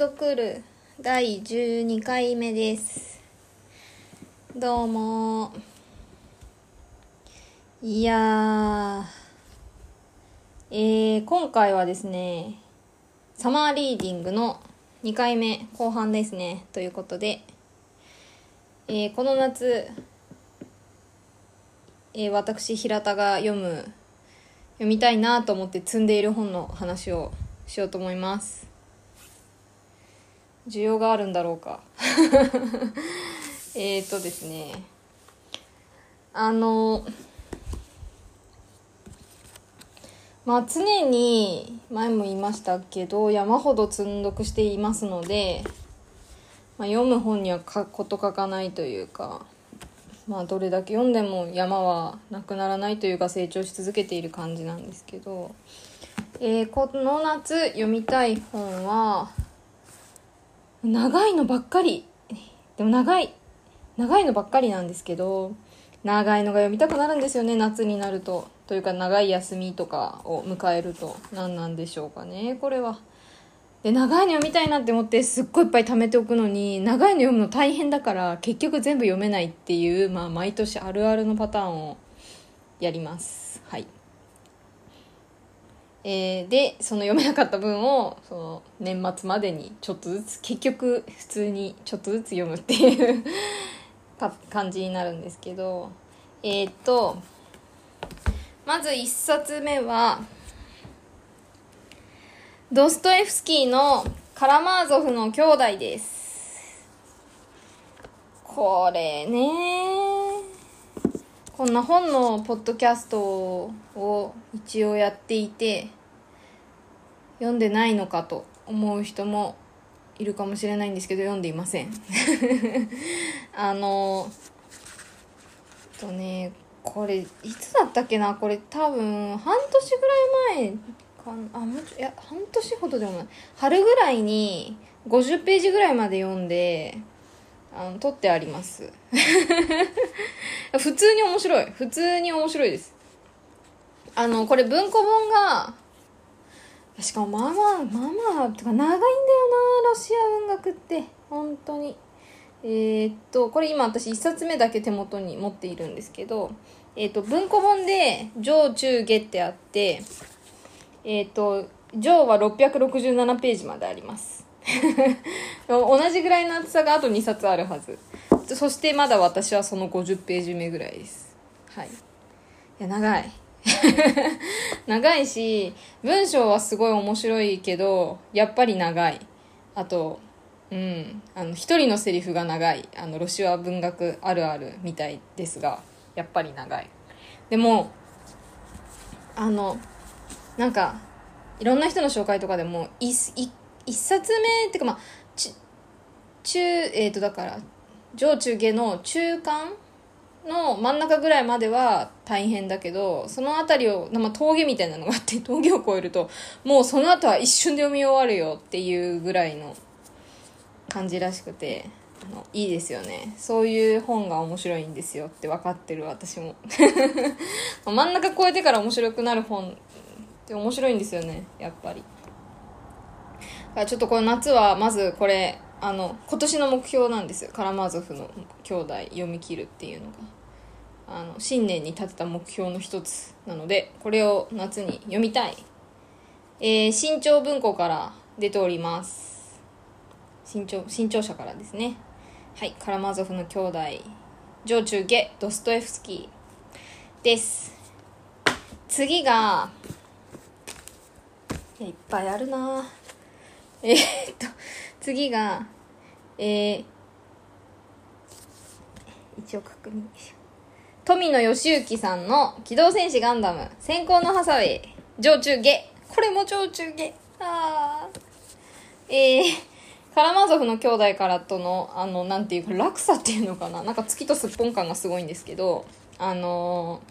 読る第12回目です。どうも。いやー。えー、今回はですねサマーリーディングの2回目後半ですね。ということで、えー、この夏、えー、私平田が読む読みたいなと思って積んでいる本の話をしようと思います。需要があるんだろうか。えっとですね。あのまあ常に前も言いましたけど山ほど積んどくしていますので、まあ、読む本には書くこと書かないというかまあどれだけ読んでも山はなくならないというか成長し続けている感じなんですけど、えー、この夏読みたい本は長いのばっかり。でも長い長いのばっかりなんですけど長いのが読みたくなるんですよね夏になると。というか長い休みとかを迎えると。何なんでしょうかねこれは。で長いの読みたいなって思ってすっごいいっぱい貯めておくのに長いの読むの大変だから結局全部読めないっていう、まあ、毎年あるあるのパターンをやります。はい。えー、でその読めなかった分をその年末までにちょっとずつ結局普通にちょっとずつ読むっていう 感じになるんですけどえー、っとまず1冊目はドストエフスキーの「カラマーゾフの兄弟」です。これねこんな本のポッドキャストを一応やっていて読んでないのかと思う人もいるかもしれないんですけど読んでいません。あのとねこれいつだったっけな？これ多分半年ぐらい前かあもういや半年ほどでもない。春ぐらいに50ページぐらいまで読んであの取ってあります。普通に面白い。普通に面白いです。あのこれ文庫本がしかもまあまあまあまあとか長いんだよなロシア文学って。本当に。えー、っとこれ今私1冊目だけ手元に持っているんですけどえー、っと文庫本で上中下ってあってえー、っと上は667ページまであります。同じぐらいの厚さがあと2冊あるはず。そしてまだ私はその50ページ目ぐらいです。はい。いや長い。長いし文章はすごい面白いけどやっぱり長い。あとうんあの一人のセリフが長い。あのロシア文学あるあるみたいですがやっぱり長い。でもあのなんかいろんな人の紹介とかでも一一冊目っていうかまあ中えっ、ー、とだから上中下の中間の真ん中ぐらいまでは大変だけどその辺りを、まあ、峠みたいなのがあって 峠を越えるともうその後は一瞬で読み終わるよっていうぐらいの感じらしくてあのいいですよね。そういう本が面白いんですよって分かってる私も。真ん中越えてから面白くなる本って面白いんですよねやっぱり。ちょっとこの夏はまずこれあの今年の目標なんですカラマーゾフの兄弟読み切るっていうのが。あの新年に立てた目標の一つなのでこれを夏に読みたい、えー、新潮文庫から出ております。新潮新潮社からですね。はいカラマーゾフの兄弟上中下ドストエフスキーです。次がいっぱいあるな。えー、っと次がえー、一応確認しよう。富野義行さんの「機動戦士ガンダム。先行のハサウェイ。上中下」これも上中下。あー。えー、カラマゾフの兄弟からとのあのなんていうか落差っていうのかな。なんか月とすっぽん感がすごいんですけどあの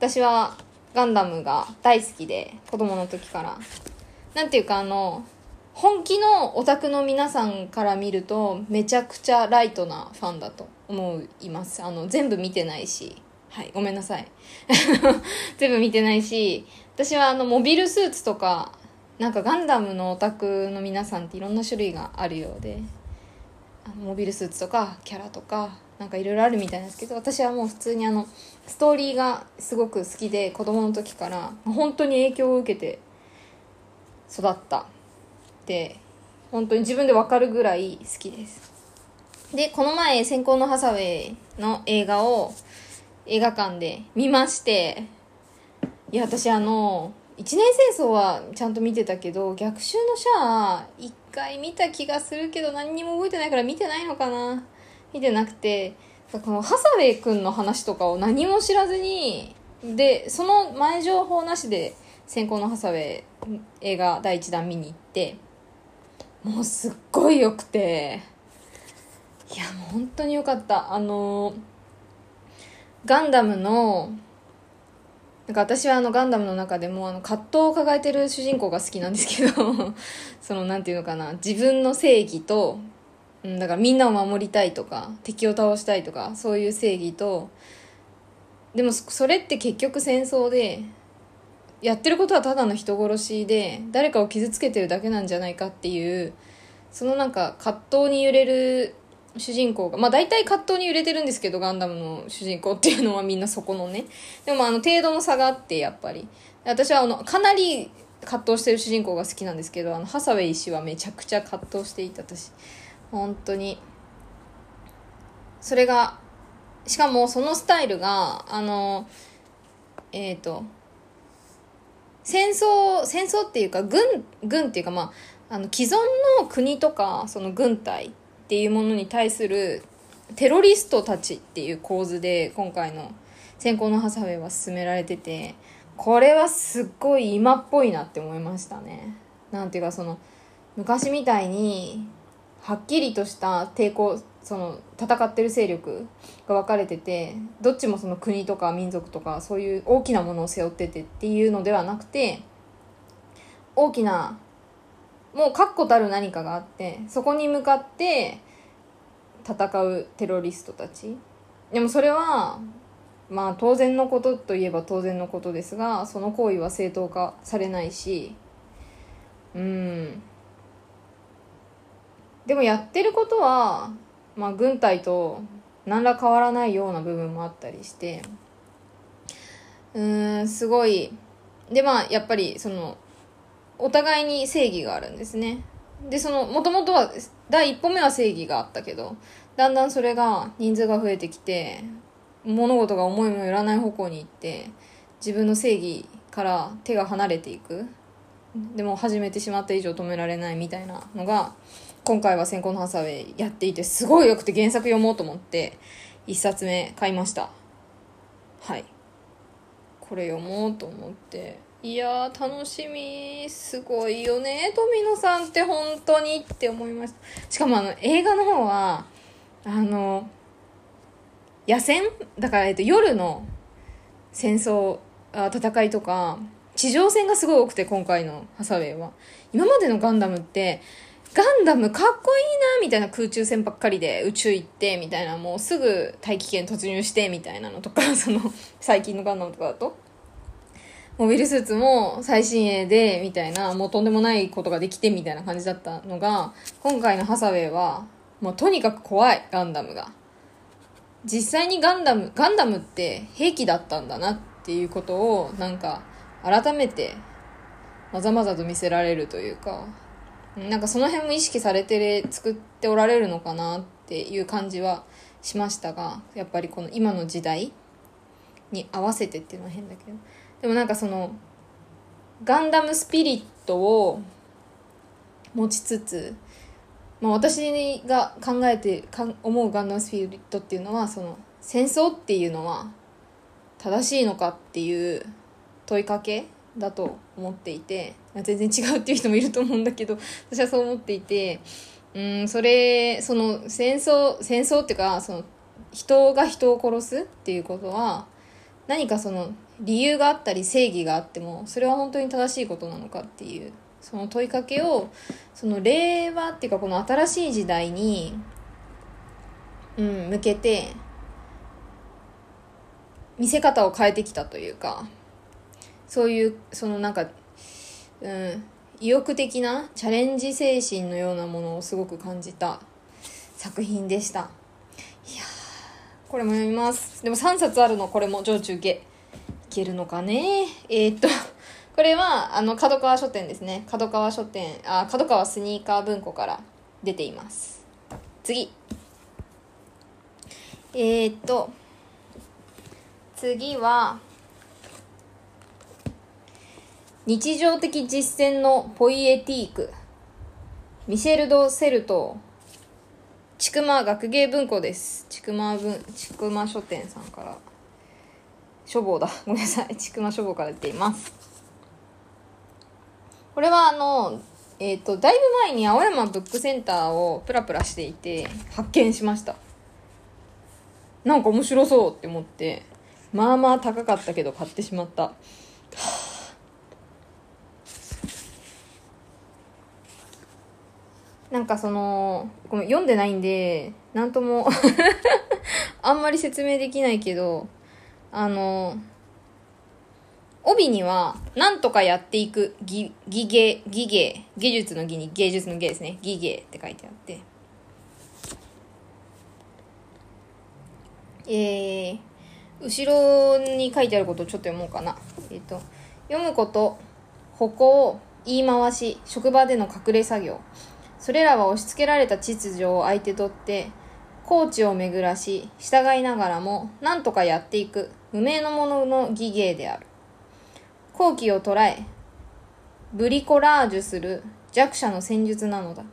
ー、私はガンダムが大好きで子供の時から。なんていうかあの本気のオタクの皆さんから見るとめちゃくちゃライトなファンだと思います。あの全部見てないし。はいごめんなさい。全部見てないし。私はあのモビルスーツとかなんかガンダムのオタクの皆さんっていろんな種類があるようで。あのモビルスーツとかキャラとかなんかいろいろあるみたいなんですけど私はもう普通にあのストーリーがすごく好きで子供の時から本当に影響を受けて育った。って本当に自分で分かるぐらい好きです。でこの前「先行のハサウェイ」の映画を映画館で見ましていや私あの一年戦争はちゃんと見てたけど逆襲のシャア一回見た気がするけど何にも覚えてないから見てないのかな？見てなくてこのハサウェイ君の話とかを何も知らずにでその前情報なしで先行のハサウェイ映画第1弾見に行ってもうすっごい良くて。いやもう本当に良かった。あのガンダムのなんか私はあのガンダムの中でもあの葛藤を抱えてる主人公が好きなんですけど そのなんていうのかな。自分の正義とん、だからみんなを守りたいとか敵を倒したいとかそういう正義とでもそれって結局戦争でやってることはただの人殺しで誰かを傷つけてるだけなんじゃないかっていうそのなんか葛藤に揺れる主人公がまあ大体葛藤に揺れてるんですけどガンダムの主人公っていうのはみんなそこのね。でもあの程度の差があってやっぱり。私はあのかなり葛藤してる主人公が好きなんですけどあのハサウェイ氏はめちゃくちゃ葛藤していた私。本当に。それがしかもそのスタイルがあのえっ、ー、と戦争戦争っていうか軍軍っていうかまああの既存の国とかその軍隊っていうものに対するテロリストたちっていう構図で今回の「先行のハサウェイ」は進められててこれはすっごい今っぽいなって思いましたね。なんていうかその昔みたいにはっきりとした抵抗その戦ってる勢力が分かれててどっちもその国とか民族とかそういう大きなものを背負っててっていうのではなくて大きなもう確固たる何かがあってそこに向かって戦うテロリストたち。でもそれはまあ当然のことといえば当然のことですがその行為は正当化されないしうん。でもやってることは、まあ、軍隊と何ら変わらないような部分もあったりしてうーんすごい。でまあやっぱりそのお互いに正義があるんですね。でそのもともとは第一歩目は正義があったけどだんだんそれが人数が増えてきて物事が思いもよらない方向に行って自分の正義から手が離れていく。でも始めてしまった以上止められないみたいなのが今回は先行のハサウェイやっていてすごい良くて原作読もうと思って1冊目買いました。はい。これ読もうと思って。いや楽しみすごいよね富野さんって本当にって思いました。しかもあの映画の方はあの野戦？だから、えっと、夜の戦争あ戦いとか地上戦がすごい多くて今回のハサウェイは。今までのガンダムってガンダムかっこいいなみたいな空中戦ばっかりで宇宙行ってみたいなもうすぐ大気圏突入してみたいなのとか その最近のガンダムとかだと。モビルスーツも最新鋭でみたいなもうとんでもないことができてみたいな感じだったのが今回のハサウェイはもうとにかく怖いガンダムが。実際にガンダムガンダムって兵器だったんだなっていうことをなんか改めてまざまざと見せられるというかなんかその辺も意識されて作っておられるのかなっていう感じはしましたがやっぱりこの今の時代に合わせてっていうのは変だけど。でもなんかそのガンダムスピリットを持ちつつ、まあ、私が考えてか思うガンダムスピリットっていうのはその戦争っていうのは正しいのかっていう問いかけだと思っていて全然違うっていう人もいると思うんだけど私はそう思っていてうんそれその戦争戦争っていうかその人が人を殺すっていうことは何かその理由があったり正義があってもそれは本当に正しいことなのかっていうその問いかけをその令和っていうかこの新しい時代に、うん、向けて見せ方を変えてきたというかそういうそのなんか、うん、意欲的なチャレンジ精神のようなものをすごく感じた作品でした。いやこれも読みます。でも3冊あるの。これも上中下。いけるのかね？えー、っと これはあの角川書店ですね。角川書店あ角川スニーカー文庫から出ています。次。えー、っと次は日常的実践のポイエティーク。ミシェル・ド・セルト。ちくま学芸文庫です。ちくま文ちくま書店さんから。書房だ。ごめんなさい。ちくま書房から出ています。これはあのえっ、ー、とだいぶ前に青山ブックセンターをプラプラしていて発見しました。なんか面白そうって思ってまあまあ高かったけど買ってしまった。なんかそのごめん読んでないんで何とも あんまり説明できないけどあの帯には何とかやっていく技芸技芸技術の技に芸術の芸ですね。技芸って書いてあって。えー、後ろに書いてあることをちょっと読もうかな。えっ、ー、と読むこと歩行言い回し職場での隠れ作業。それらは押し付けられた秩序を相手取って高知を巡らし従いながらも何とかやっていく無名のものの技芸である。好機を捉えブリコラージュする弱者の戦術なのだ。っ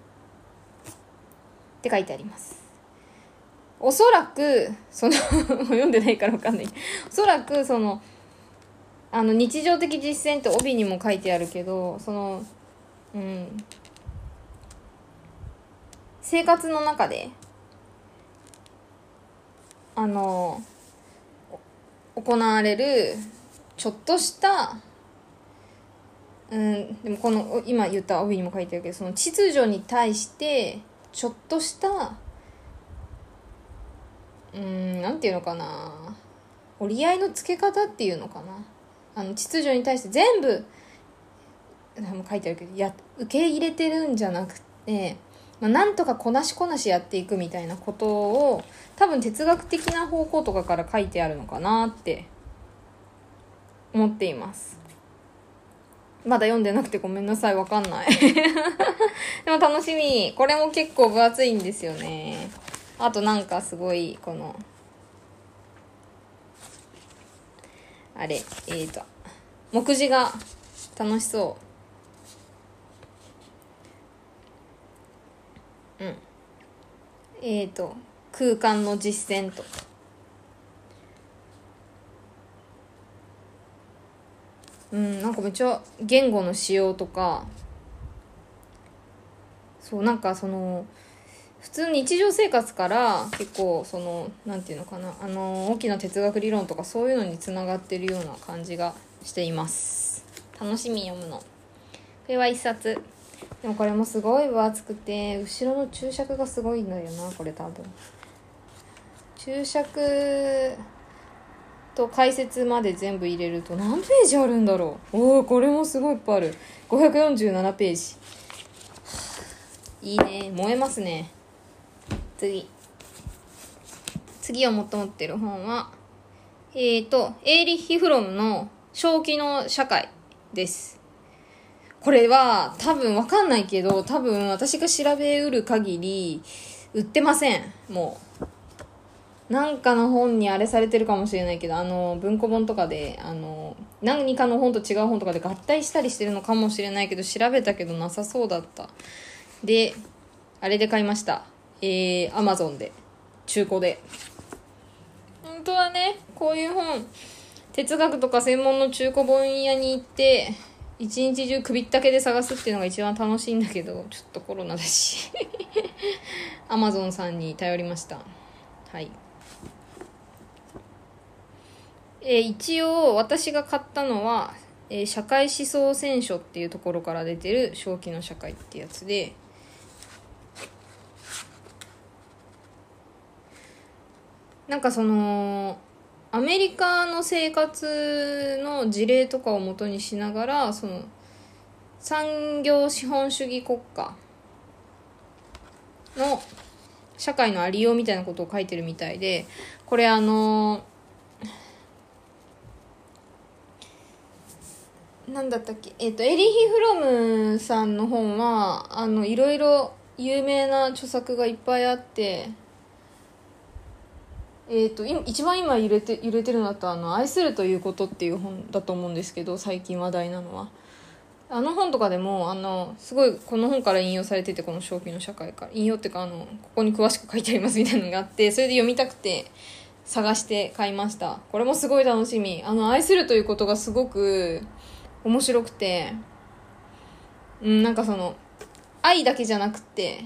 て書いてあります。おそらくその 読んでないから分かんない。おそらくそのあの日常的実践って帯にも書いてあるけどそのうん生活の中であの行われるちょっとしたうんでもこの今言った帯にも書いてあるけどその秩序に対してちょっとしたうんなんていうのかな折り合いのつけ方っていうのかな。あの秩序に対して全部書いてあるけどや受け入れてるんじゃなくてまあ、なんとかこなしこなしやっていくみたいなことを多分哲学的な方向とかから書いてあるのかなって思っています。まだ読んでなくてごめんなさいわかんない。でも楽しみ。これも結構分厚いんですよね。あとなんかすごいこのあれえっ、ー、と目次が楽しそううんえ、ー、と空間の実践と。かうんなんかめっちゃ言語の使用とか。そうなんかその普通日常生活から結構そのなんていうのかなあの大きな哲学理論とかそういうのにつながってるような感じがしています。楽しみ読むの。これは一冊。でもこれもすごい分厚くて後ろの注釈がすごいんだよなこれ多分。注釈と解説まで全部入れると何ページあるんだろう。おおこれもすごいいっぱいある。547ページ。いいね。燃えますね。次。次をもっと持ってる本はえっ、ー、とエーリッヒ・フロムの「正気の社会」です。これは多分わかんないけど、多分私が調べうる限り、売ってません。もう。なんかの本にあれされてるかもしれないけど、あの、文庫本とかで、あの、何かの本と違う本とかで合体したりしてるのかもしれないけど、調べたけどなさそうだった。で、あれで買いました。えー、アマゾンで。中古で。本当はね、こういう本、哲学とか専門の中古本屋に行って、一日中首ったけで探すっていうのが一番楽しいんだけどちょっとコロナだし。アマゾンさんに頼りました。はい。えー、一応私が買ったのは、えー、社会思想選書っていうところから出てる正気の社会ってやつでなんかそのアメリカの生活の事例とかをもとにしながらその産業資本主義国家の社会のありようみたいなことを書いてるみたいでこれあのなんだったっけえっ、とエリヒ・フロムさんの本はあのいろいろ有名な著作がいっぱいあってえーと、一番今揺れて揺れてるのだとあの「愛するということ」っていう本だと思うんですけど最近話題なのは。あの本とかでもあのすごいこの本から引用されててこの「正気の社会」から。引用っていうかあのここに詳しく書いてありますみたいなのがあってそれで読みたくて探して買いました。これもすごい楽しみ。あの愛するということがすごく面白くて。うんなんかその愛だけじゃなくて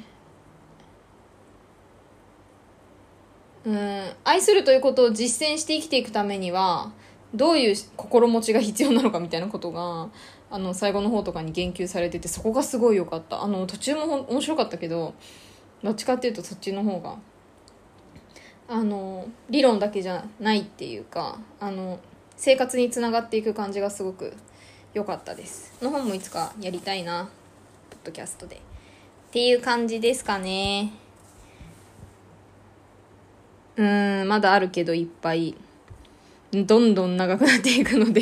うん愛するということを実践して生きていくためにはどういう心持ちが必要なのかみたいなことがあの最後の方とかに言及されててそこがすごい良かった。あの途中も面白かったけどどっちかっていうとそっちの方があの理論だけじゃないっていうかあの生活につながっていく感じがすごく良かったです。の本もいつかやりたいなポッドキャストで。っていう感じですかね。うんまだあるけどいっぱい。どんどん長くなっていくので。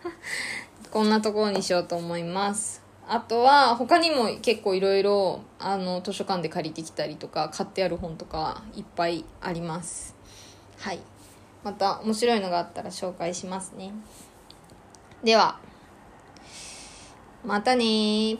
こんなところにしようと思います。あとは他にも結構いろいろあの図書館で借りてきたりとか買ってある本とかいっぱいあります。はい。また面白いのがあったら紹介しますね。ではまたね